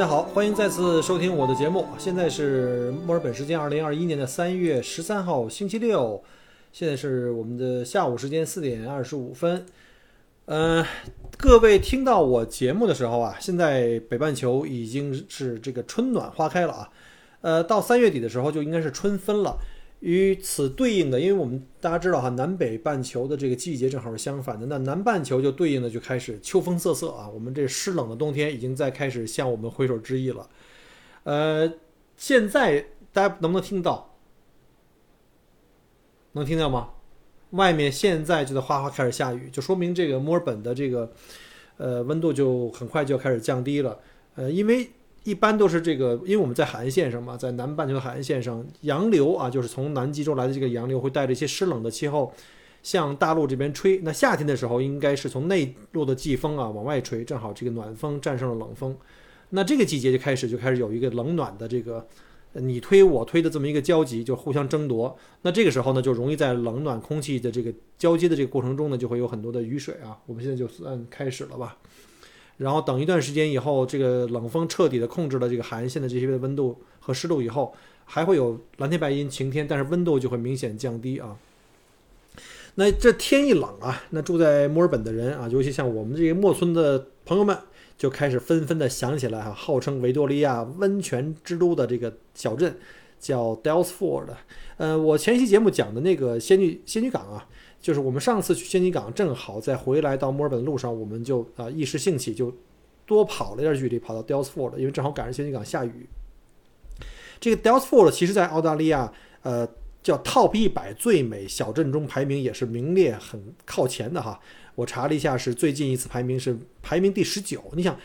大家好，欢迎再次收听我的节目。现在是墨尔本时间二零二一年的三月十三号星期六，现在是我们的下午时间四点二十五分。嗯、各位听到我节目的时候啊，现在北半球已经是这个春暖花开了啊。呃，到三月底的时候就应该是春分了。与此对应的，因为我们大家知道哈，南北半球的这个季节正好是相反的，那南半球就对应的就开始秋风瑟瑟啊，我们这湿冷的冬天已经在开始向我们挥手致意了。呃，现在大家能不能听到？能听到吗？外面现在就在哗哗开始下雨，就说明这个墨尔本的这个呃温度就很快就要开始降低了。呃，因为一般都是这个，因为我们在海岸线上嘛，在南半球的海岸线上，洋流啊，就是从南极洲来的这个洋流会带着一些湿冷的气候向大陆这边吹。那夏天的时候，应该是从内陆的季风啊往外吹，正好这个暖风战胜了冷风。那这个季节就开始就开始有一个冷暖的这个你推我推的这么一个交集，就互相争夺。那这个时候呢，就容易在冷暖空气的这个交接的这个过程中呢，就会有很多的雨水啊。我们现在就算开始了吧。然后等一段时间以后，这个冷风彻底的控制了这个海岸线的这些温度和湿度以后，还会有蓝天白云、晴天，但是温度就会明显降低啊。那这天一冷啊，那住在墨尔本的人啊，尤其像我们这些墨村的朋友们，就开始纷纷的想起来哈、号称维多利亚温泉之都的这个小镇叫 Dellsford。呃，我前期节目讲的那个仙女仙女港啊，就是我们上次去仙女港，正好在回来到墨尔本的路上，我们就啊、一时兴起就多跑了一点距离，跑到 Dalesford，因为正好赶上仙女港下雨。这个 Dalesford 其实在澳大利亚，呃，叫 Top 一百最美小镇中排名也是名列很靠前的哈。我查了一下，是最近一次排名是排名第十九。你想，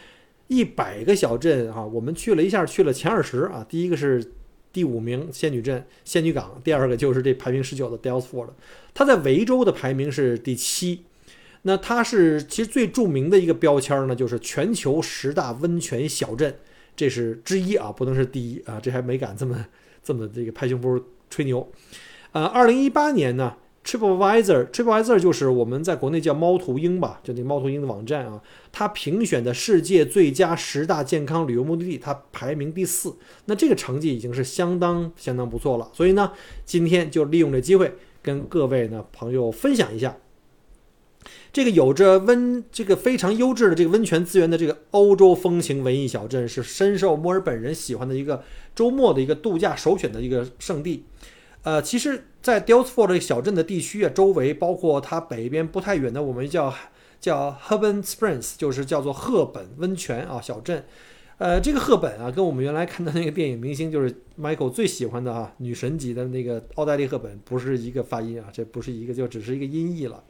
一百个小镇啊，我们去了一下，去了前二十啊。第一个是第五名仙女镇、仙女港，第二个就是这排名十九的 Dellsford，。它在维州的排名是第七。那它是其实最著名的一个标签呢，就是全球十大温泉小镇，这是之一啊，不能是第一啊，这还没敢这么这么这个拍胸脯吹牛。呃，二零一八年呢，TripAdvisor TripAdvisor 就是我们在国内叫猫头鹰吧，就那猫头鹰的网站啊，它评选的世界最佳十大健康旅游目的地，它排名第四。那这个成绩已经是相当相当不错了。所以呢，今天就利用这机会跟各位呢朋友分享一下。这个有着温这个非常优质的这个温泉资源的这个欧洲风情文艺小镇，是深受墨尔本人喜欢的一个周末的一个度假首选的一个圣地。呃，其实，在 Dalesford 这个小镇的地区啊，周围包括它北边不太远的，我们叫叫 Herben Springs，就是叫做赫本温泉啊小镇。呃，这个赫本啊，跟我们原来看的那个电影明星，就是 Michael 最喜欢的啊女神级的那个奥黛丽·赫本，不是一个发音啊，这不是一个，就只是一个音译了。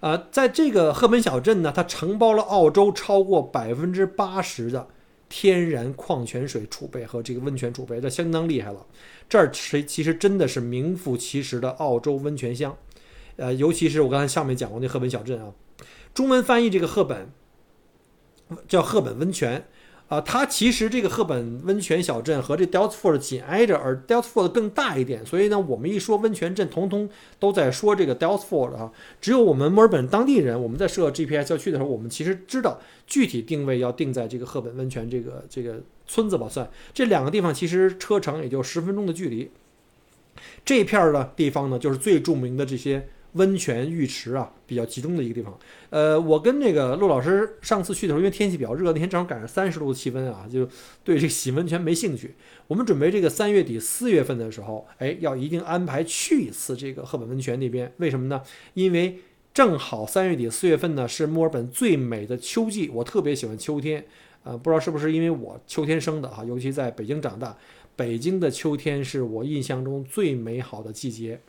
呃，在这个赫本小镇呢，它承包了澳洲超过百分之八十的天然矿泉水储备和这个温泉储备，这相当厉害了。这儿其其实真的是名副其实的澳洲温泉乡，呃，尤其是我刚才上面讲过那赫本小镇啊，中文翻译这个赫本叫赫本温泉。啊，它其实这个赫本温泉小镇和这 Dalesford 紧挨着，而 Dalesford 更大一点，所以呢，我们一说温泉镇，统统都在说这个 Dalesford 啊。只有我们墨尔本当地人，我们在设 GPS 要去的时候，我们其实知道具体定位要定在这个赫本温泉这个这个村子吧，算这两个地方其实车程也就十分钟的距离。这片儿的地方呢，就是最著名的这些。温泉浴池啊，比较集中的一个地方。呃，我跟那个陆老师上次去的时候，因为天气比较热，那天正好赶上三十度的气温啊，就对这个洗温泉没兴趣。我们准备这个三月底四月份的时候，哎，要一定安排去一次这个赫本温泉那边。为什么呢？因为正好三月底四月份呢是墨尔本最美的秋季，我特别喜欢秋天。呃，不知道是不是因为我秋天生的哈，尤其在北京长大，北京的秋天是我印象中最美好的季节。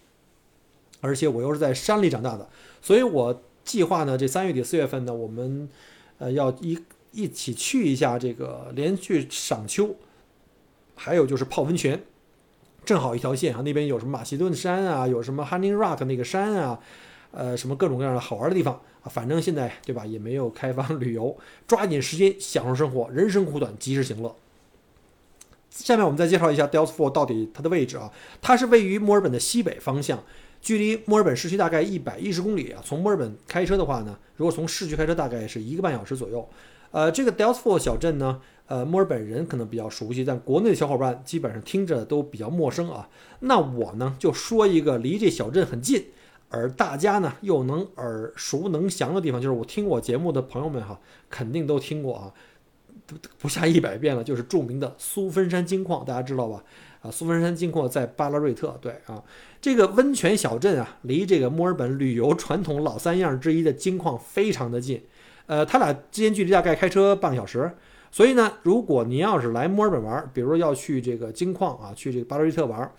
而且我又是在山里长大的，所以我计划呢，这三月底四月份呢，我们呃要一一起去一下这个连续赏秋，还有就是泡温泉，正好一条线啊。那边有什么马其顿山啊，有什么 Honey Rock 那个山啊，呃，什么各种各样的好玩的地方啊。反正现在对吧，也没有开放旅游，抓紧时间享受生活，人生苦短，及时行乐。下面我们再介绍一下 Dells Fort 到底它的位置啊，它是位于墨尔本的西北方向。距离墨尔本市区大概一百一十公里啊。从墨尔本开车的话呢，如果从市区开车大概是一个半小时左右。呃，这个 Delsford 小镇呢，呃，墨尔本人可能比较熟悉，但国内的小伙伴基本上听着都比较陌生啊。那我呢就说一个离这小镇很近，而大家呢又能耳熟能详的地方，就是我听我节目的朋友们哈，肯定都听过啊，不下一百遍了，就是著名的苏芬山金矿，大家知道吧？啊，苏芬山金矿在巴拉瑞特，对啊。这个温泉小镇啊，离这个墨尔本旅游传统老三样之一的金矿非常的近，呃，它俩之间距离大概开车半个小时。所以呢，如果您要是来墨尔本玩，比如说要去这个金矿啊，去这个巴罗瑞特玩，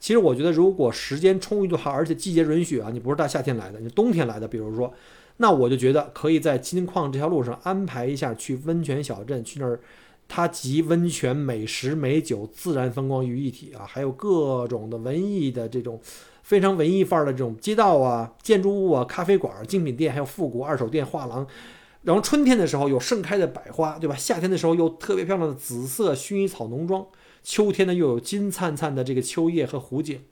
其实我觉得如果时间充裕的话，而且季节允许啊，你不是大夏天来的，你冬天来的，比如说，那我就觉得可以在金矿这条路上安排一下去温泉小镇，去那儿。它集温泉、美食、美酒、自然风光于一体啊，还有各种的文艺的这种非常文艺范儿的这种街道啊、建筑物啊、咖啡馆、精品店，还有复古二手店、画廊。然后春天的时候有盛开的百花，对吧？夏天的时候又特别漂亮的紫色薰衣草农庄，秋天呢又有金灿灿的这个秋叶和湖景，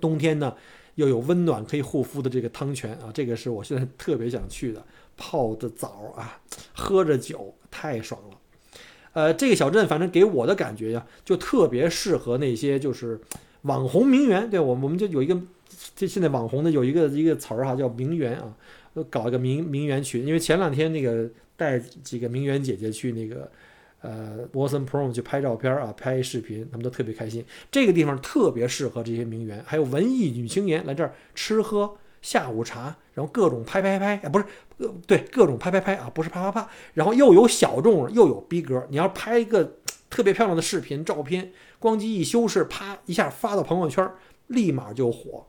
冬天呢又有温暖可以护肤的这个汤泉啊，这个是我现在特别想去的，泡着澡啊，喝着酒，太爽了。呃，这个小镇反正给我的感觉呀，就特别适合那些就是网红名媛。对我，我们就有一个，这现在网红的有一个一个词儿哈，叫名媛啊，搞一个名名媛群。因为前两天那个带几个名媛姐姐去那个呃 w a s o n Prom 去拍照片啊，拍视频，他们都特别开心。这个地方特别适合这些名媛，还有文艺女青年来这儿吃喝。下午茶，然后各种拍拍拍，哎，不是，对，各种拍拍拍啊，不是啪啪啪，然后又有小众，又有逼格。你要拍一个特别漂亮的视频、照片，光机一修饰，啪一下发到朋友圈，立马就火。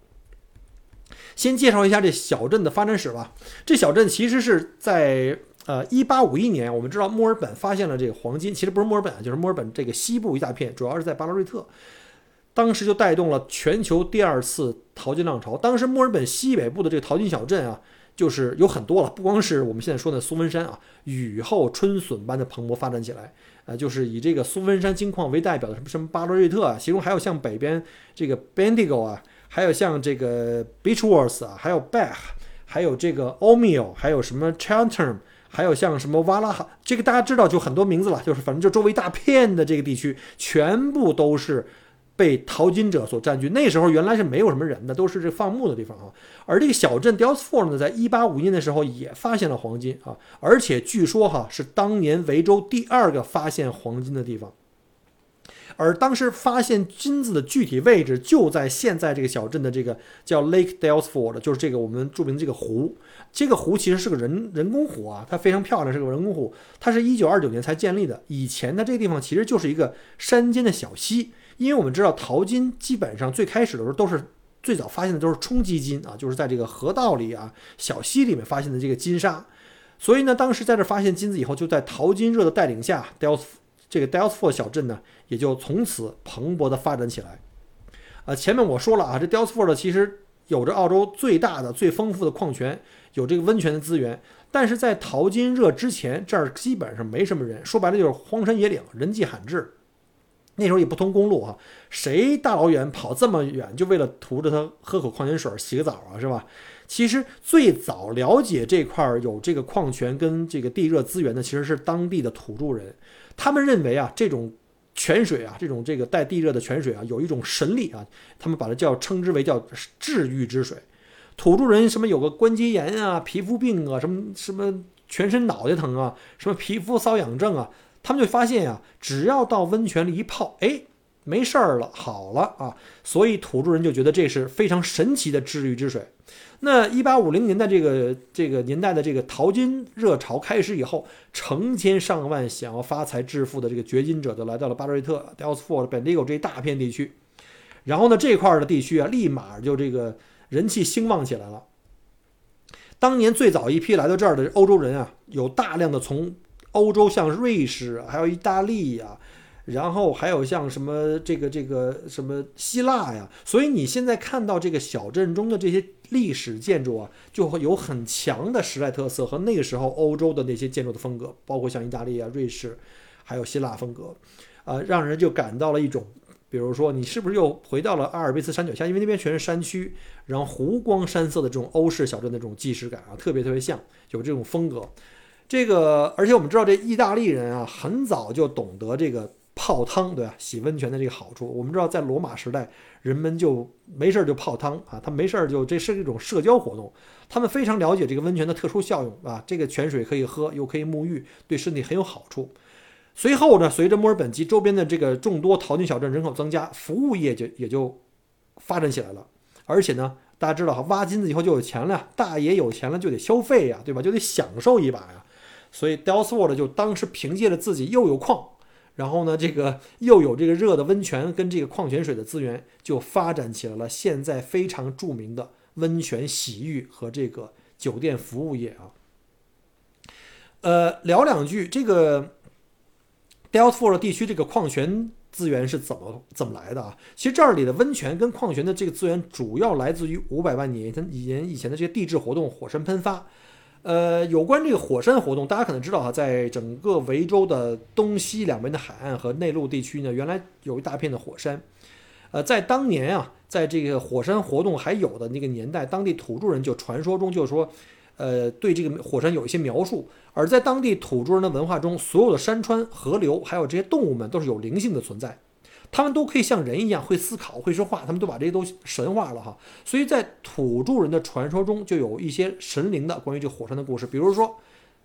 先介绍一下这小镇的发展史吧。这小镇其实是在呃1851年，我们知道墨尔本发现了这个黄金，其实不是墨尔本啊，就是墨尔本这个西部一大片，主要是在巴拉瑞特。当时就带动了全球第二次淘金浪潮。当时墨尔本西北部的这个淘金小镇啊，就是有很多了，不光是我们现在说的苏芬山啊，雨后春笋般的蓬勃发展起来。呃，就是以这个苏芬山金矿为代表的什么什么巴罗瑞特啊，其中还有像北边这个 Bendigo 啊，还有像这个 Beechworth 啊，还有 Bach，还有这个 o m i l 还有什么 Cheltenham，还有像什么瓦拉哈，这个大家知道就很多名字了，就是反正就周围大片的这个地区，全部都是。被淘金者所占据。那时候原来是没有什么人的，都是这放牧的地方啊。而这个小镇 Delsford 呢，在一八五一年的时候也发现了黄金啊，而且据说哈是当年维州第二个发现黄金的地方。而当时发现金子的具体位置就在现在这个小镇的这个叫 Lake Delsford，就是这个我们著名的这个湖。这个湖其实是个人人工湖啊，它非常漂亮，是个人工湖。它是一九二九年才建立的。以前的这个地方其实就是一个山间的小溪。因为我们知道淘金基本上最开始的时候都是最早发现的都是冲击金啊，就是在这个河道里啊、小溪里面发现的这个金沙，所以呢，当时在这发现金子以后，就在淘金热的带领下，Dels 这个 Delsford 小镇呢，也就从此蓬勃的发展起来。啊，前面我说了啊，这 Delsford 其实有着澳洲最大的、最丰富的矿泉，有这个温泉的资源，但是在淘金热之前，这儿基本上没什么人，说白了就是荒山野岭，人迹罕至。那时候也不通公路哈，谁大老远跑这么远，就为了图着他喝口矿泉水、洗个澡啊，是吧？其实最早了解这块有这个矿泉跟这个地热资源的，其实是当地的土著人。他们认为啊，这种泉水啊，这种这个带地热的泉水啊，有一种神力啊，他们把它叫称之为叫治愈之水。土著人什么有个关节炎啊、皮肤病啊、什么什么全身脑袋疼啊、什么皮肤瘙痒症啊。他们就发现呀，只要到温泉里一泡，哎，没事儿了，好了啊！所以土著人就觉得这是非常神奇的治愈之水。那一八五零年代这个这个年代的这个淘金热潮开始以后，成千上万想要发财致富的这个掘金者就来到了巴瑞特、Delsford、Bendigo 这一大片地区。然后呢，这块的地区啊，立马就这个人气兴旺起来了。当年最早一批来到这儿的欧洲人啊，有大量的从欧洲像瑞士，还有意大利呀，然后还有像什么这个这个什么希腊呀，所以你现在看到这个小镇中的这些历史建筑啊，就会有很强的时代特色和那个时候欧洲的那些建筑的风格，包括像意大利啊、瑞士，还有希腊风格，啊，让人就感到了一种。比如说，你是不是又回到了阿尔卑斯山脚下？因为那边全是山区，然后湖光山色的这种欧式小镇的这种既视感啊，特别特别像，有这种风格。这个，而且我们知道，这意大利人啊，很早就懂得这个泡汤，对吧？洗温泉的这个好处。我们知道，在罗马时代，人们就没事儿就泡汤啊，他没事儿就这是一种社交活动，他们非常了解这个温泉的特殊效用啊，这个泉水可以喝，又可以沐浴，对身体很有好处。随后呢，随着墨尔本及周边的这个众多淘金小镇人口增加，服务业就也就发展起来了。而且呢，大家知道哈，挖金子以后就有钱了，大爷有钱了就得消费呀，对吧？就得享受一把呀。所以 d e l s w o r d 就当时凭借着自己又有矿，然后呢，这个又有这个热的温泉跟这个矿泉水的资源，就发展起来了现在非常著名的温泉洗浴和这个酒店服务业啊。呃，聊两句这个。Delftford 地区这个矿泉资源是怎么怎么来的啊？其实这里的温泉跟矿泉的这个资源主要来自于五百万年以前以前的这些地质活动，火山喷发。呃，有关这个火山活动，大家可能知道哈，在整个维州的东西两边的海岸和内陆地区呢，原来有一大片的火山。呃，在当年啊，在这个火山活动还有的那个年代，当地土著人就传说中就是说。呃，对这个火山有一些描述，而在当地土著人的文化中，所有的山川、河流，还有这些动物们都是有灵性的存在，他们都可以像人一样会思考、会说话，他们都把这些都神化了哈。所以在土著人的传说中，就有一些神灵的关于这火山的故事。比如说，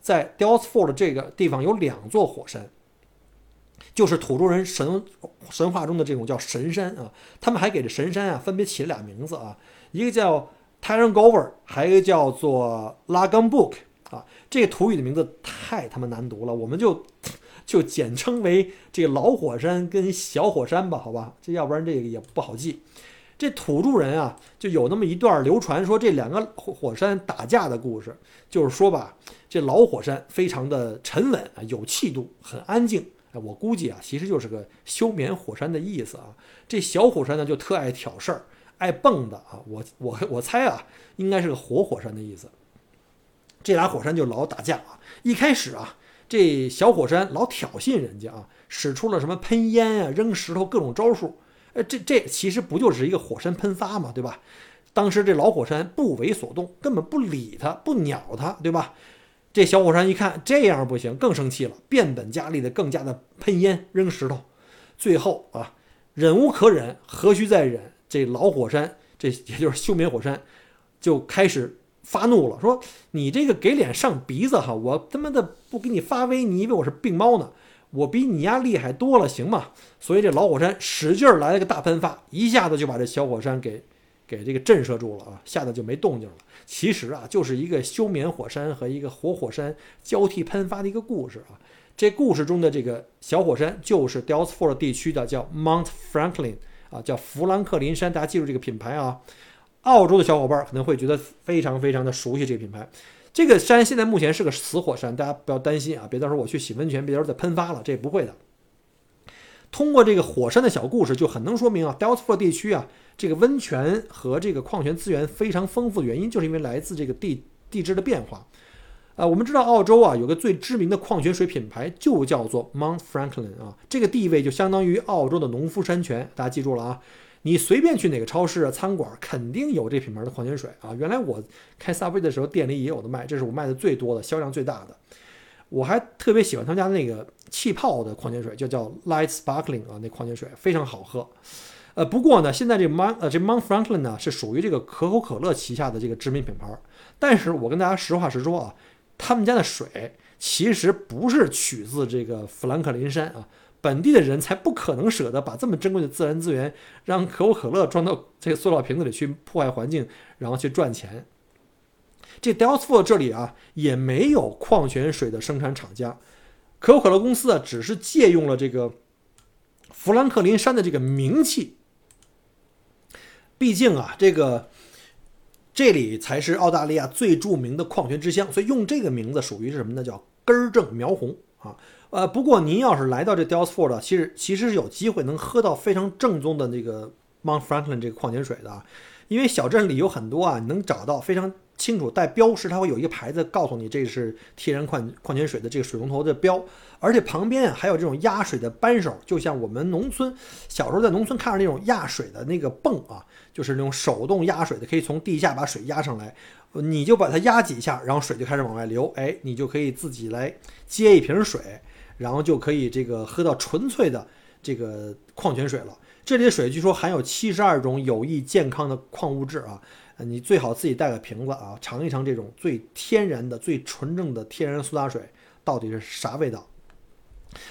在 d e l s f o r d 这个地方有两座火山，就是土著人神神话中的这种叫神山啊。他们还给这神山啊分别起了俩名字啊，一个叫。Tarangover，还有一个叫做 Lagun Book 啊，这个土语的名字太他妈难读了，我们就就简称为这个老火山跟小火山吧，好吧，这要不然这个也不好记。这土著人啊，就有那么一段流传说这两个火山打架的故事，就是说吧，这老火山非常的沉稳啊，有气度，很安静。我估计啊，其实就是个休眠火山的意思啊。这小火山呢，就特爱挑事儿。爱蹦的啊，我我我猜啊，应该是个活火山的意思。这俩火山就老打架啊。一开始啊，这小火山老挑衅人家啊，使出了什么喷烟啊、扔石头各种招数。呃，这这其实不就是一个火山喷发嘛，对吧？当时这老火山不为所动，根本不理他，不鸟他，对吧？这小火山一看这样不行，更生气了，变本加厉的更加的喷烟、扔石头。最后啊，忍无可忍，何须再忍？这老火山，这也就是休眠火山，就开始发怒了，说：“你这个给脸上鼻子哈，我他妈的不给你发威，你以为我是病猫呢？我比你丫厉害多了，行吗？”所以这老火山使劲儿来了个大喷发，一下子就把这小火山给给这个震慑住了啊，吓得就没动静了。其实啊，就是一个休眠火山和一个活火山交替喷发的一个故事啊。这故事中的这个小火山就是 Delftford 地区的，叫 Mount Franklin。啊，叫弗兰克林山，大家记住这个品牌啊。澳洲的小伙伴可能会觉得非常非常的熟悉这个品牌。这个山现在目前是个死火山，大家不要担心啊，别到时候我去洗温泉，别到时候再喷发了，这不会的。通过这个火山的小故事，就很能说明啊 d e l t f o 地区啊，这个温泉和这个矿泉资源非常丰富的原因，就是因为来自这个地地质的变化。啊，我们知道澳洲啊有个最知名的矿泉水品牌就叫做 Mount Franklin 啊，这个地位就相当于澳洲的农夫山泉。大家记住了啊，你随便去哪个超市啊、餐馆，肯定有这品牌的矿泉水啊。原来我开 Subway 的时候，店里也有的卖，这是我卖的最多的、销量最大的。我还特别喜欢他们家那个气泡的矿泉水，就叫 Light Sparkling 啊，那矿泉水非常好喝。呃，不过呢，现在这 Mon 呃这 Mount Franklin 呢是属于这个可口可乐旗下的这个知名品牌，但是我跟大家实话实说啊。他们家的水其实不是取自这个富兰克林山啊，本地的人才不可能舍得把这么珍贵的自然资源让可口可乐装到这个塑料瓶子里去破坏环境，然后去赚钱。这 d e l t f o r 这里啊也没有矿泉水的生产厂家，可口可乐公司啊只是借用了这个富兰克林山的这个名气，毕竟啊这个。这里才是澳大利亚最著名的矿泉之乡，所以用这个名字属于是什么呢？叫根正苗红啊。呃，不过您要是来到这 Dalesford，其实其实是有机会能喝到非常正宗的那个 Mount Franklin 这个矿泉水的啊，因为小镇里有很多啊，你能找到非常清楚带标识，它会有一个牌子告诉你这是天然矿矿泉水的这个水龙头的标，而且旁边啊还有这种压水的扳手，就像我们农村小时候在农村看着那种压水的那个泵啊，就是那种手动压水的，可以从地下把水压上来。你就把它压几下，然后水就开始往外流，哎，你就可以自己来接一瓶水，然后就可以这个喝到纯粹的这个矿泉水了。这里的水据说含有七十二种有益健康的矿物质啊，你最好自己带个瓶子啊，尝一尝这种最天然的、最纯正的天然苏打水到底是啥味道。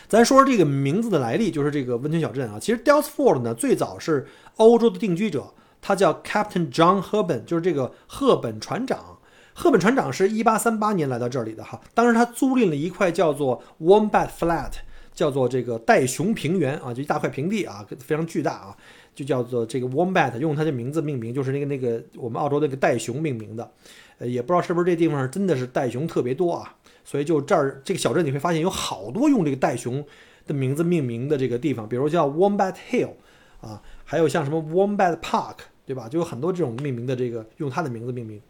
咱说说这个名字的来历，就是这个温泉小镇啊，其实 d e l s f o r d 呢最早是欧洲的定居者。他叫 Captain John Herben，就是这个赫本船长。赫本船长是一八三八年来到这里的哈，当时他租赁了一块叫做 Wombat Flat，叫做这个袋熊平原啊，就一大块平地啊，非常巨大啊，就叫做这个 Wombat，用它的名字命名，就是那个那个我们澳洲那个袋熊命名的。呃，也不知道是不是这地方真的是袋熊特别多啊，所以就这儿这个小镇你会发现有好多用这个袋熊的名字命名的这个地方，比如叫 Wombat Hill 啊，还有像什么 Wombat Park。对吧？就有很多这种命名的，这个用他的名字命名。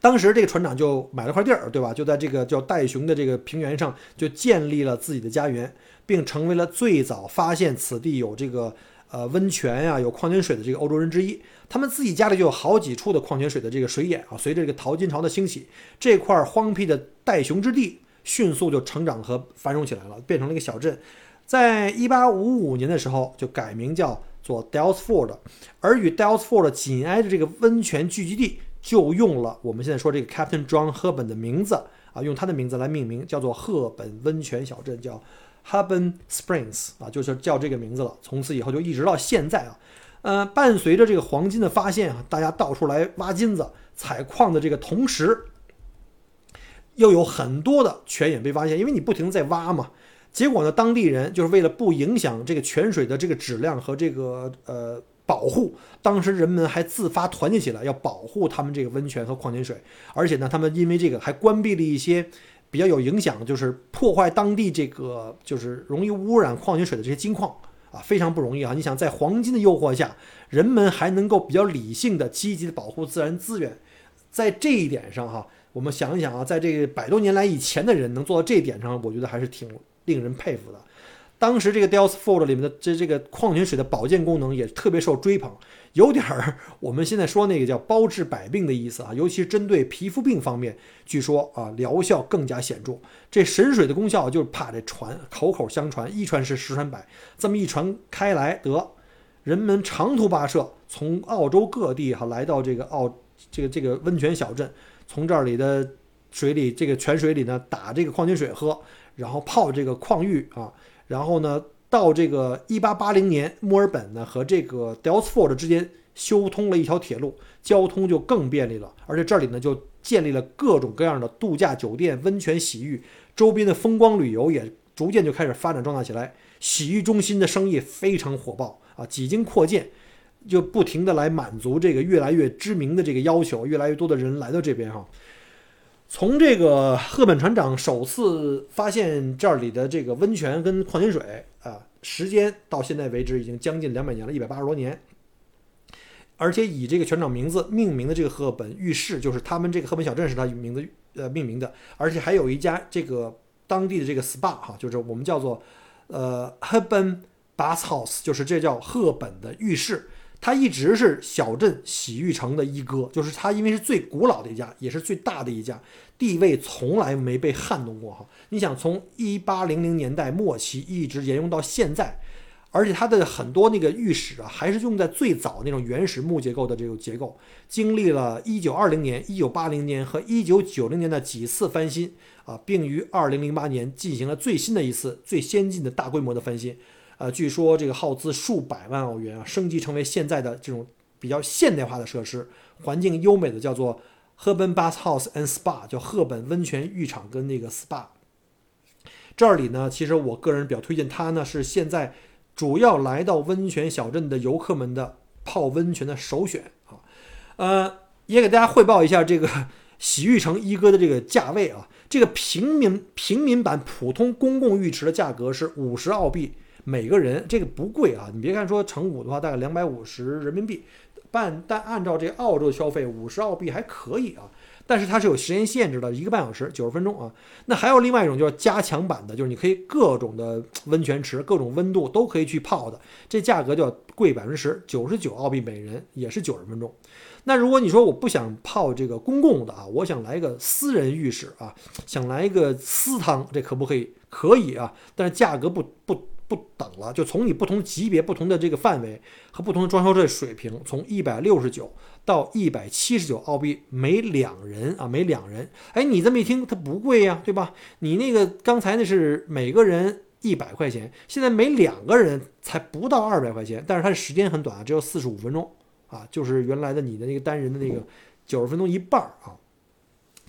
当时这个船长就买了块地儿，对吧？就在这个叫戴熊的这个平原上，就建立了自己的家园，并成为了最早发现此地有这个呃温泉呀、有矿泉水的这个欧洲人之一。他们自己家里就有好几处的矿泉水的这个水眼啊。随着这个淘金潮的兴起，这块荒僻的戴熊之地迅速就成长和繁荣起来了，变成了一个小镇。在一八五五年的时候，就改名叫。做 Dalesford，而与 Dalesford 紧挨着这个温泉聚集地，就用了我们现在说这个 Captain John Herben 的名字啊，用他的名字来命名，叫做赫本温泉小镇，叫 Herben Springs 啊，就是叫这个名字了。从此以后就一直到现在啊，呃，伴随着这个黄金的发现啊，大家到处来挖金子、采矿的这个同时，又有很多的泉眼被发现，因为你不停在挖嘛。结果呢，当地人就是为了不影响这个泉水的这个质量和这个呃保护，当时人们还自发团结起来，要保护他们这个温泉和矿泉水。而且呢，他们因为这个还关闭了一些比较有影响，就是破坏当地这个就是容易污染矿泉水的这些金矿啊，非常不容易啊。你想在黄金的诱惑下，人们还能够比较理性的、积极的保护自然资源，在这一点上哈，我们想一想啊，在这个百多年来以前的人能做到这一点上，我觉得还是挺。令人佩服的，当时这个 Dalesford 里面的这这个矿泉水的保健功能也特别受追捧，有点儿我们现在说那个叫包治百病的意思啊，尤其是针对皮肤病方面，据说啊疗效更加显著。这神水的功效就是怕这传，口口相传，一传十，十传百，这么一传开来，得人们长途跋涉从澳洲各地哈来到这个澳这个这个温泉小镇，从这里的水里这个泉水里呢打这个矿泉水喝。然后泡这个矿浴啊，然后呢，到这个一八八零年，墨尔本呢和这个 Dalesford 之间修通了一条铁路，交通就更便利了。而且这里呢就建立了各种各样的度假酒店、温泉洗浴，周边的风光旅游也逐渐就开始发展壮大起来。洗浴中心的生意非常火爆啊，几经扩建，就不停的来满足这个越来越知名的这个要求，越来越多的人来到这边哈。从这个赫本船长首次发现这里的这个温泉跟矿泉水啊，时间到现在为止已经将近两百年了，一百八十多年。而且以这个船长名字命名的这个赫本浴室，就是他们这个赫本小镇是他名字呃命名的。而且还有一家这个当地的这个 SPA 哈，就是我们叫做呃 Herben Bath House，就是这叫赫本的浴室。它一直是小镇洗浴城的一哥，就是它，因为是最古老的一家，也是最大的一家，地位从来没被撼动过哈。你想，从一八零零年代末期一直沿用到现在，而且它的很多那个浴室啊，还是用在最早那种原始木结构的这种结构，经历了一九二零年、一九八零年和一九九零年的几次翻新啊，并于二零零八年进行了最新的一次最先进的大规模的翻新。呃，据说这个耗资数百万澳元啊，升级成为现在的这种比较现代化的设施，环境优美的叫做赫本 Bath House and Spa，叫赫本温泉浴场跟那个 SPA。这里呢，其实我个人比较推荐它呢，是现在主要来到温泉小镇的游客们的泡温泉的首选啊。呃，也给大家汇报一下这个 洗浴城一哥的这个价位啊。这个平民平民版普通公共浴池的价格是五十澳币每个人，这个不贵啊。你别看说乘五的话大概两百五十人民币，但但按照这澳洲的消费，五十澳币还可以啊。但是它是有时间限制的，一个半小时，九十分钟啊。那还有另外一种就是加强版的，就是你可以各种的温泉池、各种温度都可以去泡的，这价格就要贵百分之十，九十九澳币每人，也是九十分钟。那如果你说我不想泡这个公共的啊，我想来一个私人浴室啊，想来一个私汤，这可不可以？可以啊，但是价格不不。不等了，就从你不同级别、不同的这个范围和不同的装修这水平，从一百六十九到一百七十九澳币每两人啊，每两人。哎，你这么一听，它不贵呀，对吧？你那个刚才那是每个人一百块钱，现在每两个人才不到二百块钱，但是它的时间很短啊，只有四十五分钟啊，就是原来的你的那个单人的那个九十分钟一半啊。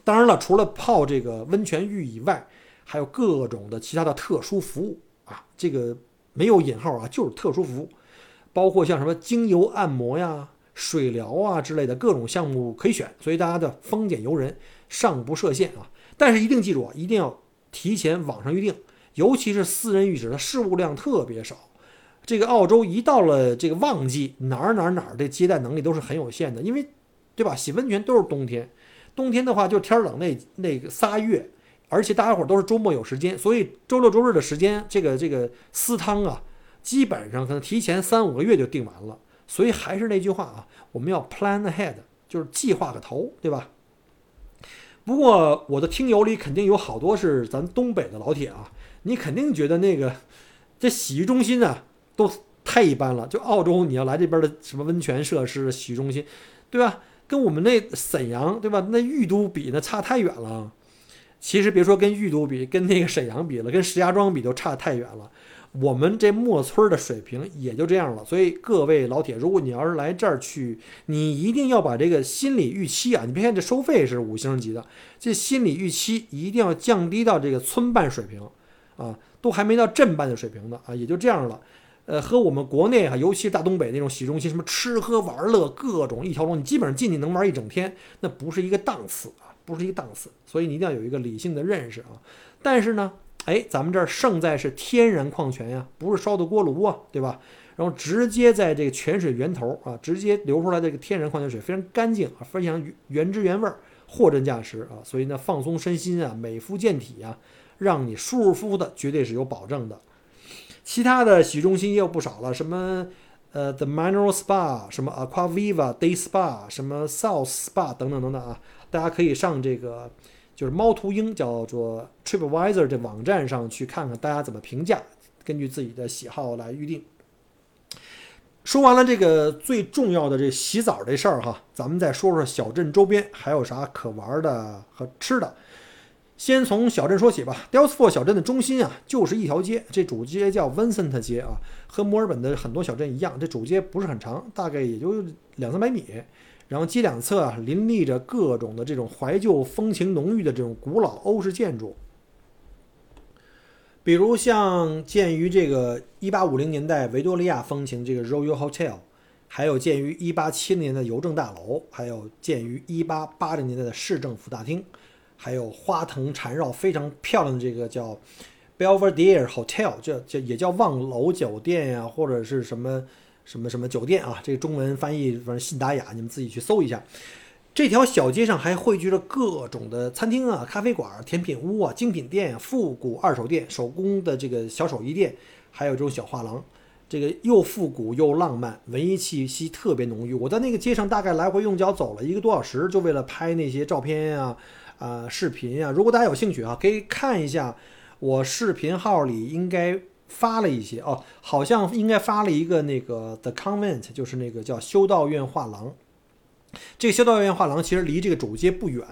当然了，除了泡这个温泉浴以外，还有各种的其他的特殊服务。这个没有引号啊，就是特殊服务，包括像什么精油按摩呀、水疗啊之类的各种项目可以选，所以大家的丰俭由人，上不设限啊。但是一定记住啊，一定要提前网上预定，尤其是私人浴室，它事务量特别少。这个澳洲一到了这个旺季，哪儿哪儿哪儿的接待能力都是很有限的，因为对吧？洗温泉都是冬天，冬天的话就天冷那那个仨月。而且大家伙都是周末有时间，所以周六周日的时间，这个这个私汤啊，基本上可能提前三五个月就订完了。所以还是那句话啊，我们要 plan ahead，就是计划个头，对吧？不过我的听友里肯定有好多是咱东北的老铁啊，你肯定觉得那个这洗浴中心啊都太一般了。就澳洲你要来这边的什么温泉设施、洗浴中心，对吧？跟我们那沈阳，对吧？那玉都比那差太远了。其实别说跟玉都比，跟那个沈阳比了，跟石家庄比都差太远了。我们这墨村的水平也就这样了。所以各位老铁，如果你要是来这儿去，你一定要把这个心理预期啊，你别看这收费是五星级的，这心理预期一定要降低到这个村办水平啊，都还没到镇办的水平呢啊，也就这样了。呃，和我们国内啊，尤其是大东北那种洗中心，什么吃喝玩乐各种一条龙，你基本上进去能玩一整天，那不是一个档次啊。不是一个档次，所以你一定要有一个理性的认识啊。但是呢，哎，咱们这儿胜在是天然矿泉呀，不是烧的锅炉啊，对吧？然后直接在这个泉水源头啊，直接流出来这个天然矿泉水非常干净啊，非常原汁原味，货真价实啊。所以呢，放松身心啊，美肤健体啊，让你舒舒服服的，绝对是有保证的。其他的洗浴中心也有不少了，什么呃，The Mineral Spa，什么 Aqua Viva Day Spa，什么 South Spa 等等等等啊。大家可以上这个就是猫头鹰叫做 TripAdvisor 这网站上去看看大家怎么评价，根据自己的喜好来预定。说完了这个最重要的这洗澡这事儿哈，咱们再说说小镇周边还有啥可玩的和吃的。先从小镇说起吧。D e l s f o r d 小镇的中心啊就是一条街，这主街叫 Vincent 街啊，和墨尔本的很多小镇一样，这主街不是很长，大概也就两三百米。然后街两侧啊，林立着各种的这种怀旧风情浓郁的这种古老欧式建筑，比如像建于这个1850年代维多利亚风情这个 Royal Hotel，还有建于187年的邮政大楼，还有建于1880年代的市政府大厅，还有花藤缠绕非常漂亮的这个叫 Belvedere Hotel，这这也叫望楼酒店呀，或者是什么。什么什么酒店啊？这个中文翻译反正信达雅，你们自己去搜一下。这条小街上还汇聚了各种的餐厅啊、咖啡馆、甜品屋啊、精品店、复古二手店、手工的这个小手艺店，还有这种小画廊。这个又复古又浪漫，文艺气息特别浓郁。我在那个街上大概来回用脚走了一个多小时，就为了拍那些照片呀、啊视频啊。如果大家有兴趣啊，可以看一下我视频号里应该。发了一些哦，好像应该发了一个那个 The Convent，就是那个叫修道院画廊。这个修道院画廊其实离这个主街不远，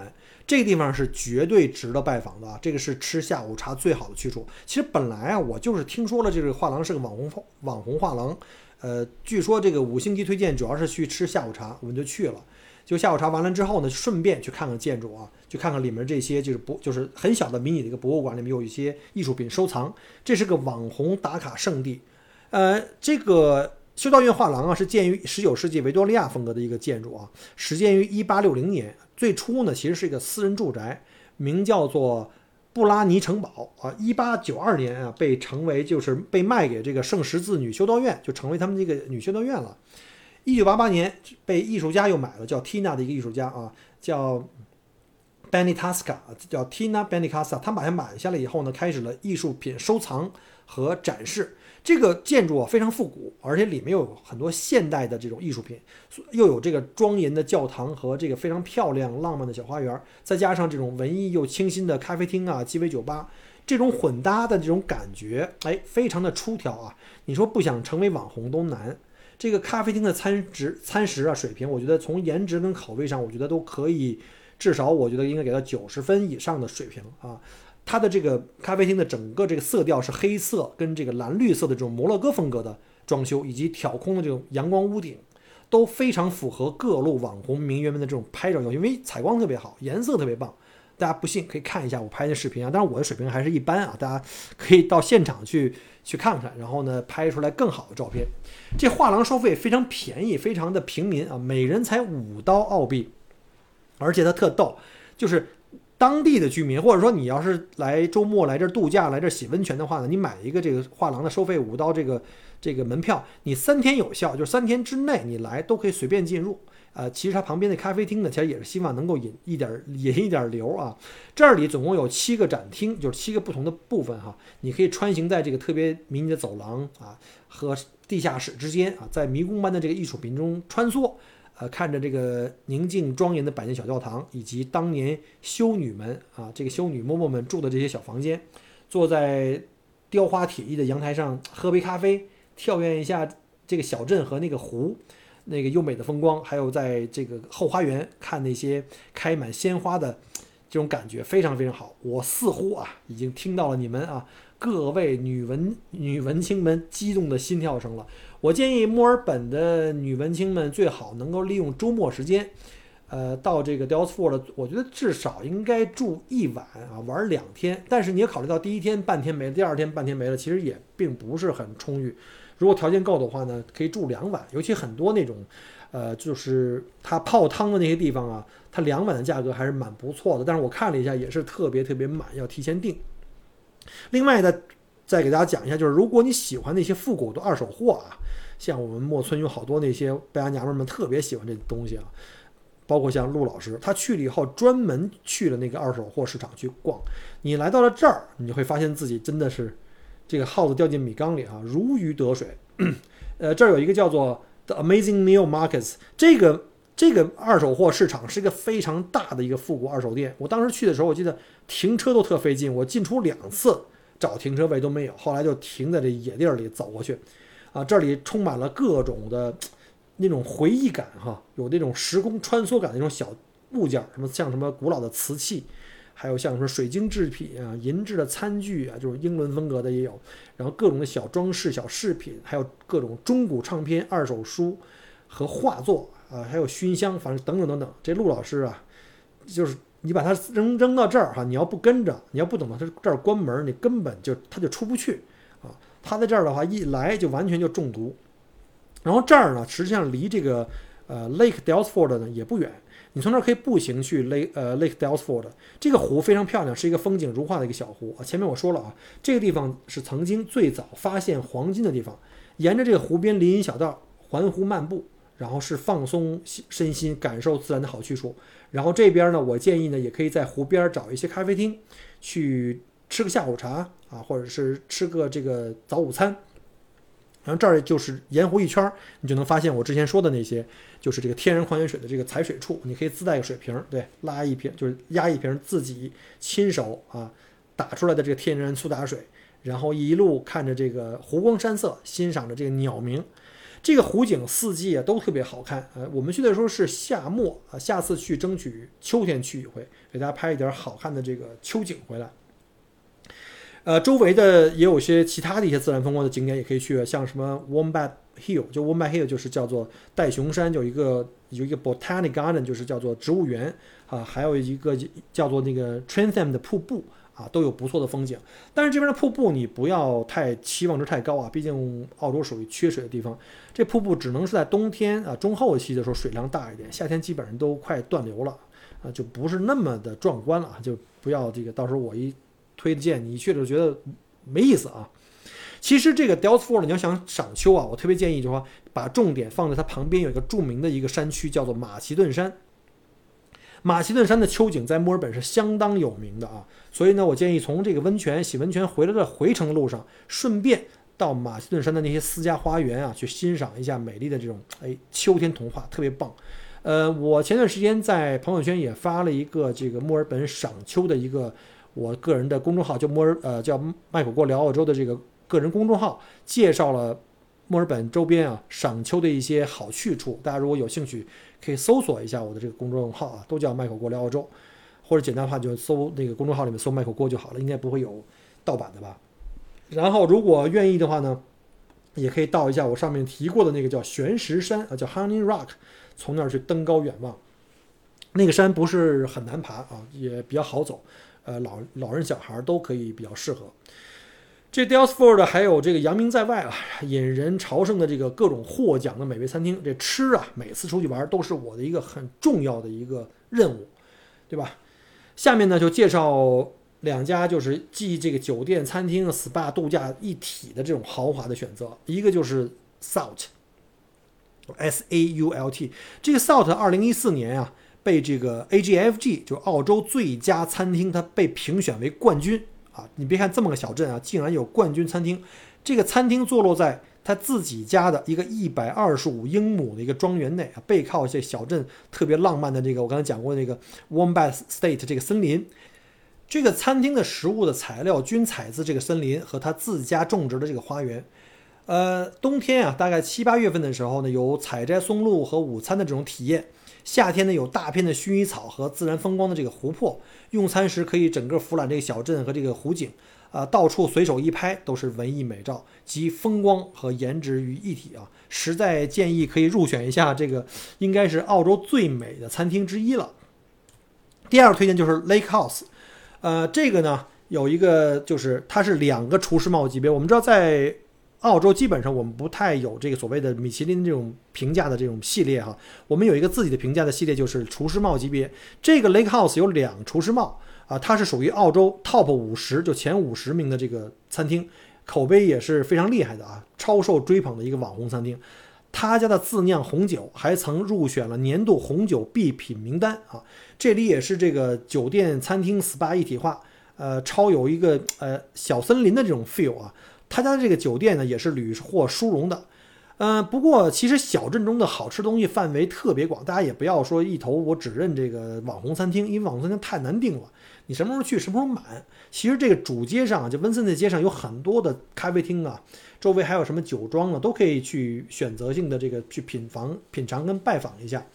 这个地方是绝对值得拜访的啊。这个是吃下午茶最好的去处。其实本来啊，我就是听说了这个画廊是个网红网红画廊，呃，据说这个五星级推荐主要是去吃下午茶，我们就去了。就下午茶完了之后呢，顺便去看看建筑啊，去看看里面这些就是博，就是很小的迷你的一个博物馆，里面有一些艺术品收藏。这是个网红打卡圣地。呃，这个修道院画廊啊，是建于十九世纪维多利亚风格的一个建筑啊，始建于一八六零年。最初呢，其实是一个私人住宅，名叫做布拉尼城堡啊，一八九二年啊被成为就是被卖给这个圣十字女修道院，就成为他们这个女修道院了。一九八八年被艺术家又买了，叫 Tina 的一个艺术家啊，叫 Benitaska，叫 Tina Benitaska，他把它买下来以后呢，开始了艺术品收藏和展示。这个建筑啊非常复古，而且里面有很多现代的这种艺术品，又有这个庄严的教堂和这个非常漂亮浪漫的小花园，再加上这种文艺又清新的咖啡厅啊、鸡尾酒吧，这种混搭的这种感觉，哎，非常的出挑啊！你说不想成为网红都难。这个咖啡厅的餐食餐食啊水平，我觉得从颜值跟口味上，我觉得都可以，至少我觉得应该给到九十分以上的水平啊。它的这个咖啡厅的整个这个色调是黑色跟这个蓝绿色的这种摩洛哥风格的装修，以及挑空的这种阳光屋顶，都非常符合各路网红名媛们的这种拍照要求，因为采光特别好，颜色特别棒。大家不信可以看一下我拍的视频啊，当然我的水平还是一般啊，大家可以到现场去去看看，然后呢拍出来更好的照片。这画廊收费非常便宜，非常的平民啊，每人才五刀澳币，而且它特逗，就是。当地的居民，或者说你要是来周末来这儿度假、来这儿洗温泉的话呢，你买一个这个画廊的收费五刀这个这个门票，你三天有效，就是三天之内你来都可以随便进入。呃，其实它旁边的咖啡厅呢，其实也是希望能够引一点引一点流啊。这里总共有七个展厅，就是七个不同的部分哈，你可以穿行在这个特别迷你的走廊啊和地下室之间啊，在迷宫般的这个艺术品中穿梭。呃，看着这个宁静庄严的百年小教堂，以及当年修女们啊，这个修女嬷嬷们住的这些小房间，坐在雕花铁艺的阳台上喝杯咖啡，跳跃一下这个小镇和那个湖，那个优美的风光，还有在这个后花园看那些开满鲜花的这种感觉，非常非常好。我似乎啊，已经听到了你们啊各位女文女文青们激动的心跳声了。我建议墨尔本的女文青们最好能够利用周末时间，呃，到这个 d e l s f o r d 我觉得至少应该住一晚啊，玩两天。但是你也考虑到第一天半天没了，第二天半天没了，其实也并不是很充裕。如果条件够的话呢，可以住两晚。尤其很多那种，呃，就是它泡汤的那些地方啊，它两晚的价格还是蛮不错的。但是我看了一下，也是特别特别满，要提前订。另外呢，再给大家讲一下，就是如果你喜欢那些复古的二手货啊。像我们莫村有好多那些败家娘们们特别喜欢这东西啊，包括像陆老师，他去了以后专门去了那个二手货市场去逛。你来到了这儿，你就会发现自己真的是这个耗子掉进米缸里啊，如鱼得水。呃，这儿有一个叫做 The Amazing Meal Markets，这个这个二手货市场是一个非常大的一个复古二手店。我当时去的时候，我记得停车都特费劲，我进出两次找停车位都没有，后来就停在这野地儿里走过去。啊，这里充满了各种的那种回忆感哈，有那种时空穿梭感的那种小物件，什么像什么古老的瓷器，还有像什么水晶制品啊、银质的餐具啊，就是英伦风格的也有，然后各种的小装饰、小饰品，还有各种中古唱片、二手书和画作啊，还有熏香，反正等等等等。这陆老师啊，就是你把它扔扔到这儿哈，你要不跟着，你要不等到他这儿关门，你根本就他就出不去啊。他在这儿的话，一来就完全就中毒。然后这儿呢，实际上离这个呃 Lake Delsford 呢也不远，你从那儿可以步行去 Lake 呃 Lake Delsford。这个湖非常漂亮，是一个风景如画的一个小湖啊。前面我说了啊，这个地方是曾经最早发现黄金的地方。沿着这个湖边林荫小道环湖漫步，然后是放松身心、感受自然的好去处。然后这边呢，我建议呢，也可以在湖边找一些咖啡厅去。吃个下午茶啊，或者是吃个这个早午餐，然后这儿就是沿湖一圈，你就能发现我之前说的那些，就是这个天然矿泉水的这个采水处，你可以自带个水瓶，对，拉一瓶就是压一瓶自己亲手啊打出来的这个天然苏打水，然后一路看着这个湖光山色，欣赏着这个鸟鸣，这个湖景四季啊都特别好看。呃，我们去的时候是夏末啊，下次去争取秋天去一回，给大家拍一点好看的这个秋景回来。呃，周围的也有些其他的一些自然风光的景点也可以去，像什么 Wombat Hill，就 Wombat Hill 就是叫做袋熊山，有一个有一个 Botanic Garden，就是叫做植物园啊，还有一个叫做那个 Trentham 的瀑布啊，都有不错的风景。但是这边的瀑布你不要太期望值太高啊，毕竟澳洲属于缺水的地方，这瀑布只能是在冬天啊中后期的时候水量大一点，夏天基本上都快断流了啊，就不是那么的壮观了，就不要这个到时候我一。推荐，你去了觉得没意思啊。其实这个 Dells Fort 你要想赏秋啊，我特别建议就是说把重点放在它旁边有一个著名的一个山区叫做马其顿山。马其顿山的秋景在墨尔本是相当有名的啊，所以呢，我建议从这个温泉洗温泉回来的回程路上，顺便到马其顿山的那些私家花园啊，去欣赏一下美丽的这种哎秋天童话，特别棒。呃，我前段时间在朋友圈也发了一个这个墨尔本赏秋的一个我个人的公众号，就墨尔呃叫麦口锅聊澳洲的这个。个人公众号介绍了墨尔本周边啊赏秋的一些好去处，大家如果有兴趣，可以搜索一下我的这个公众号啊，都叫麦口锅聊澳洲，或者简单的话就搜那个公众号里面搜麦口锅就好了，应该不会有盗版的吧。然后如果愿意的话呢，也可以到一下我上面提过的那个叫悬石山啊，叫 Honey Rock，从那儿去登高远望，那个山不是很难爬啊，也比较好走，呃，老老人小孩都可以比较适合。这 Dalesford 还有这个扬名在外啊，引人朝圣的这个各种获奖的美味餐厅，这吃啊，每次出去玩都是我的一个很重要的一个任务，对吧？下面呢就介绍两家就是既这个酒店、餐厅、SPA、度假一体的这种豪华的选择，一个就是 Salt，S A U L T，这个 Salt 二零一四年啊被这个 A G F G 就澳洲最佳餐厅，它被评选为冠军。啊，你别看这么个小镇啊，竟然有冠军餐厅。这个餐厅坐落在他自己家的一个一百二十五英亩的一个庄园内啊，背靠这小镇特别浪漫的这个我刚才讲过那个 Wombat State 这个森林。这个餐厅的食物的材料均采自这个森林和他自家种植的这个花园。呃，冬天啊，大概七八月份的时候呢，有采摘松露和午餐的这种体验。夏天呢，有大片的薰衣草和自然风光的这个湖泊，用餐时可以整个俯览这个小镇和这个湖景，啊，到处随手一拍都是文艺美照，集风光和颜值于一体啊！实在建议可以入选一下这个，应该是澳洲最美的餐厅之一了。第二个推荐就是 Lake House，呃，这个呢有一个就是它是两个厨师帽级别，我们知道在。澳洲基本上我们不太有这个所谓的米其林这种评价的这种系列哈，我们有一个自己的评价的系列，就是厨师帽级别。这个 Lake House 有两厨师帽啊，它是属于澳洲 Top 五十就前五十名的这个餐厅，口碑也是非常厉害的啊，超受追捧的一个网红餐厅。他家的自酿红酒还曾入选了年度红酒必品名单啊。这里也是这个酒店、餐厅、SPA 一体化，呃，超有一个呃小森林的这种 feel 啊。他家的这个酒店呢，也是屡获殊荣的，嗯，不过其实小镇中的好吃东西范围特别广，大家也不要说一头我只认这个网红餐厅，因为网红餐厅太难订了，你什么时候去什么时候满。其实这个主街上，就温森的街上有很多的咖啡厅啊，周围还有什么酒庄啊，都可以去选择性的这个去品房品尝跟拜访一下。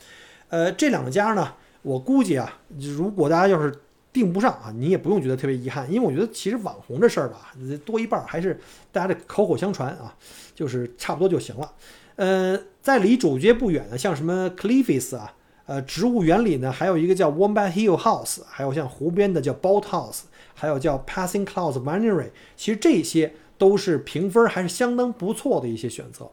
呃，这两家呢，我估计啊，如果大家要是。订不上啊，你也不用觉得特别遗憾，因为我觉得其实网红这事儿吧，多一半还是大家的口口相传啊，就是差不多就行了。呃，在离主街不远的，像什么 Cliffs 啊，呃，植物园里呢，还有一个叫 Wombat Hill House，还有像湖边的叫 Boat House，还有叫 Passing Clouds Winery，其实这些都是评分还是相当不错的一些选择。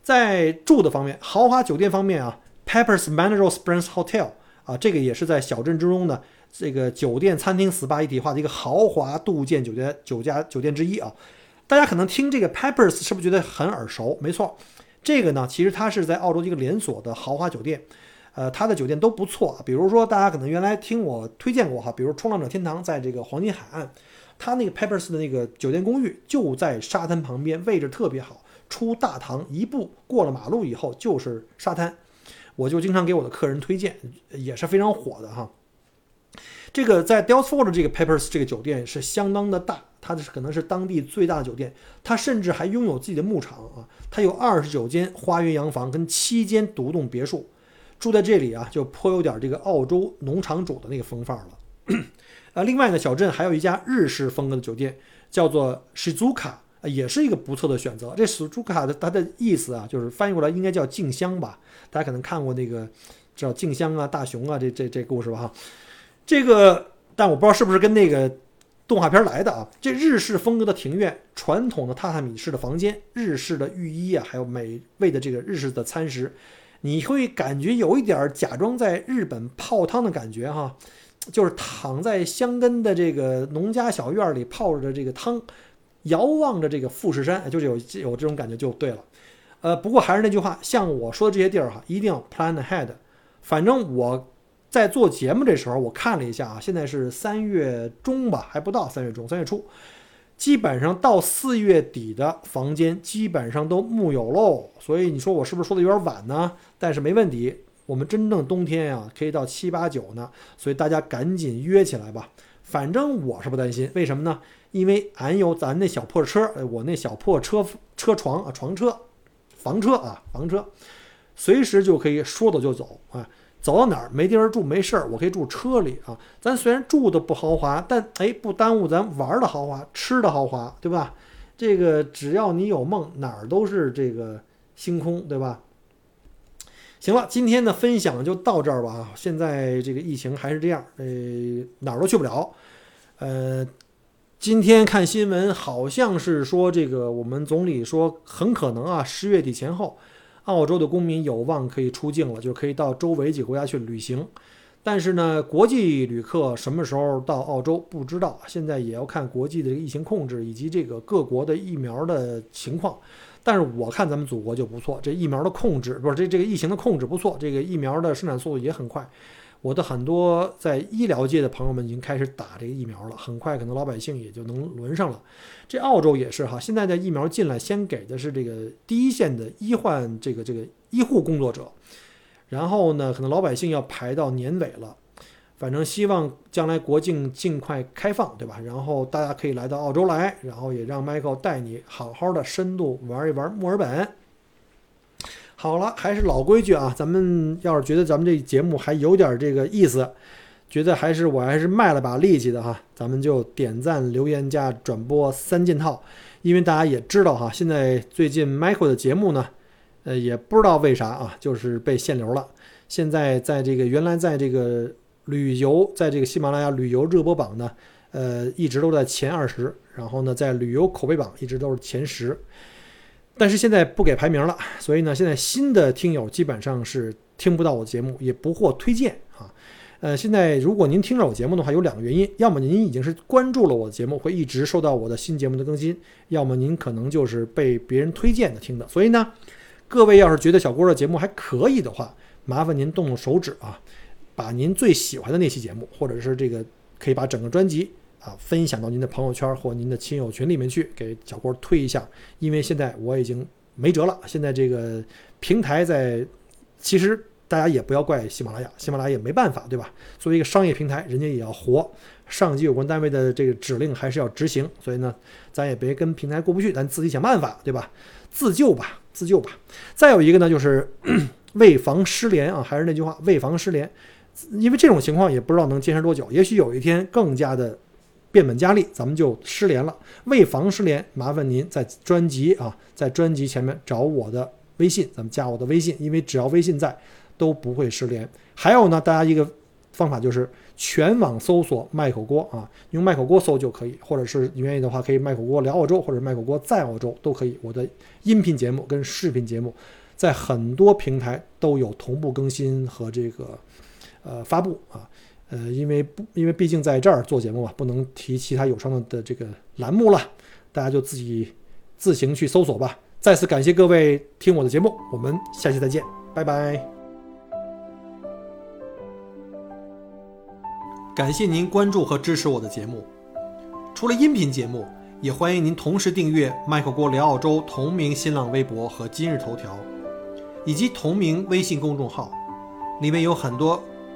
在住的方面，豪华酒店方面啊，Peppers Mineral Springs Hotel 啊，这个也是在小镇之中呢。这个酒店、餐厅、SPA 一体化的一个豪华度假酒店、酒家酒店之一啊，大家可能听这个 Peppers 是不是觉得很耳熟？没错，这个呢，其实它是在澳洲一个连锁的豪华酒店，呃，它的酒店都不错。比如说，大家可能原来听我推荐过哈，比如冲浪者天堂在这个黄金海岸，它那个 Peppers 的那个酒店公寓就在沙滩旁边，位置特别好，出大堂一步过了马路以后就是沙滩，我就经常给我的客人推荐，也是非常火的哈。这个在 Dalesford 这个 Peppers 这个酒店是相当的大，它是可能是当地最大的酒店，它甚至还拥有自己的牧场啊，它有二十九间花园洋房跟七间独栋别墅，住在这里啊就颇有点这个澳洲农场主的那个风范了。啊，另外呢，小镇还有一家日式风格的酒店，叫做 Shizuka，也是一个不错的选择。这 Shizuka 的它的意思啊，就是翻译过来应该叫静香吧，大家可能看过那个叫静香啊、大雄啊这这这故事吧哈。这个，但我不知道是不是跟那个动画片来的啊？这日式风格的庭院，传统的榻榻米式的房间，日式的浴衣啊，还有美味的这个日式的餐食，你会感觉有一点假装在日本泡汤的感觉哈。就是躺在香根的这个农家小院里泡着的这个汤，遥望着这个富士山，就是有有这种感觉就对了。呃，不过还是那句话，像我说的这些地儿哈，一定要 plan ahead。反正我在做节目这时候，我看了一下啊，现在是三月中吧，还不到三月中，三月初，基本上到四月底的房间基本上都木有喽。所以你说我是不是说的有点晚呢？但是没问题。我们真正冬天呀，可以到七八九呢，所以大家赶紧约起来吧。反正我是不担心，为什么呢？因为俺有咱那小破车，我那小破车车床啊，床车、房车啊，房车，随时就可以说走就走啊。走到哪儿没地儿住没事儿，我可以住车里啊。咱虽然住的不豪华，但哎，不耽误咱玩的豪华、吃的豪华，对吧？这个只要你有梦，哪儿都是这个星空，对吧？行了，今天的分享就到这儿吧啊！现在这个疫情还是这样，呃，哪儿都去不了。呃，今天看新闻，好像是说这个我们总理说，很可能啊，十月底前后，澳洲的公民有望可以出境了，就可以到周围几个国家去旅行。但是呢，国际旅客什么时候到澳洲不知道，现在也要看国际的疫情控制以及这个各国的疫苗的情况。但是我看咱们祖国就不错，这疫苗的控制不是这这个疫情的控制不错，这个疫苗的生产速度也很快。我的很多在医疗界的朋友们已经开始打这个疫苗了，很快可能老百姓也就能轮上了。这澳洲也是哈，现在的疫苗进来先给的是这个第一线的医患这个这个医护工作者，然后呢，可能老百姓要排到年尾了。反正希望将来国境尽快开放，对吧？然后大家可以来到澳洲来，然后也让 Michael 带你好好的深度玩一玩墨尔本。好了，还是老规矩啊，咱们要是觉得咱们这节目还有点这个意思，觉得还是我还是卖了把力气的哈，咱们就点赞、留言、加转播三件套。因为大家也知道哈，现在最近 Michael 的节目呢，呃，也不知道为啥啊，就是被限流了。现在在这个原来在这个。旅游在这个喜马拉雅旅游热播榜呢，呃，一直都在前二十，然后呢，在旅游口碑榜一直都是前十，但是现在不给排名了，所以呢，现在新的听友基本上是听不到我节目，也不获推荐啊。呃，现在如果您听着我节目的话，有两个原因，要么您已经是关注了我的节目，会一直收到我的新节目的更新；要么您可能就是被别人推荐的听的。所以呢，各位要是觉得小郭的节目还可以的话，麻烦您动动手指啊。把您最喜欢的那期节目，或者是这个，可以把整个专辑啊分享到您的朋友圈或您的亲友群里面去，给小郭推一下。因为现在我已经没辙了，现在这个平台在，其实大家也不要怪喜马拉雅，喜马拉雅也没办法，对吧？作为一个商业平台，人家也要活，上级有关单位的这个指令还是要执行，所以呢，咱也别跟平台过不去，咱自己想办法，对吧？自救吧，自救吧。再有一个呢，就是 为防失联啊，还是那句话，为防失联。因为这种情况也不知道能坚持多久，也许有一天更加的变本加厉，咱们就失联了。为防失联，麻烦您在专辑啊，在专辑前面找我的微信，咱们加我的微信，因为只要微信在，都不会失联。还有呢，大家一个方法就是全网搜索麦口锅啊，用麦口锅搜就可以，或者是你愿意的话，可以麦口锅聊澳洲，或者麦口锅在澳洲都可以。我的音频节目跟视频节目在很多平台都有同步更新和这个。呃，发布啊，呃，因为不，因为毕竟在这儿做节目嘛，不能提其他有声的这个栏目了，大家就自己自行去搜索吧。再次感谢各位听我的节目，我们下期再见，拜拜。感谢您关注和支持我的节目，除了音频节目，也欢迎您同时订阅麦克郭聊澳洲同名新浪微博和今日头条，以及同名微信公众号，里面有很多。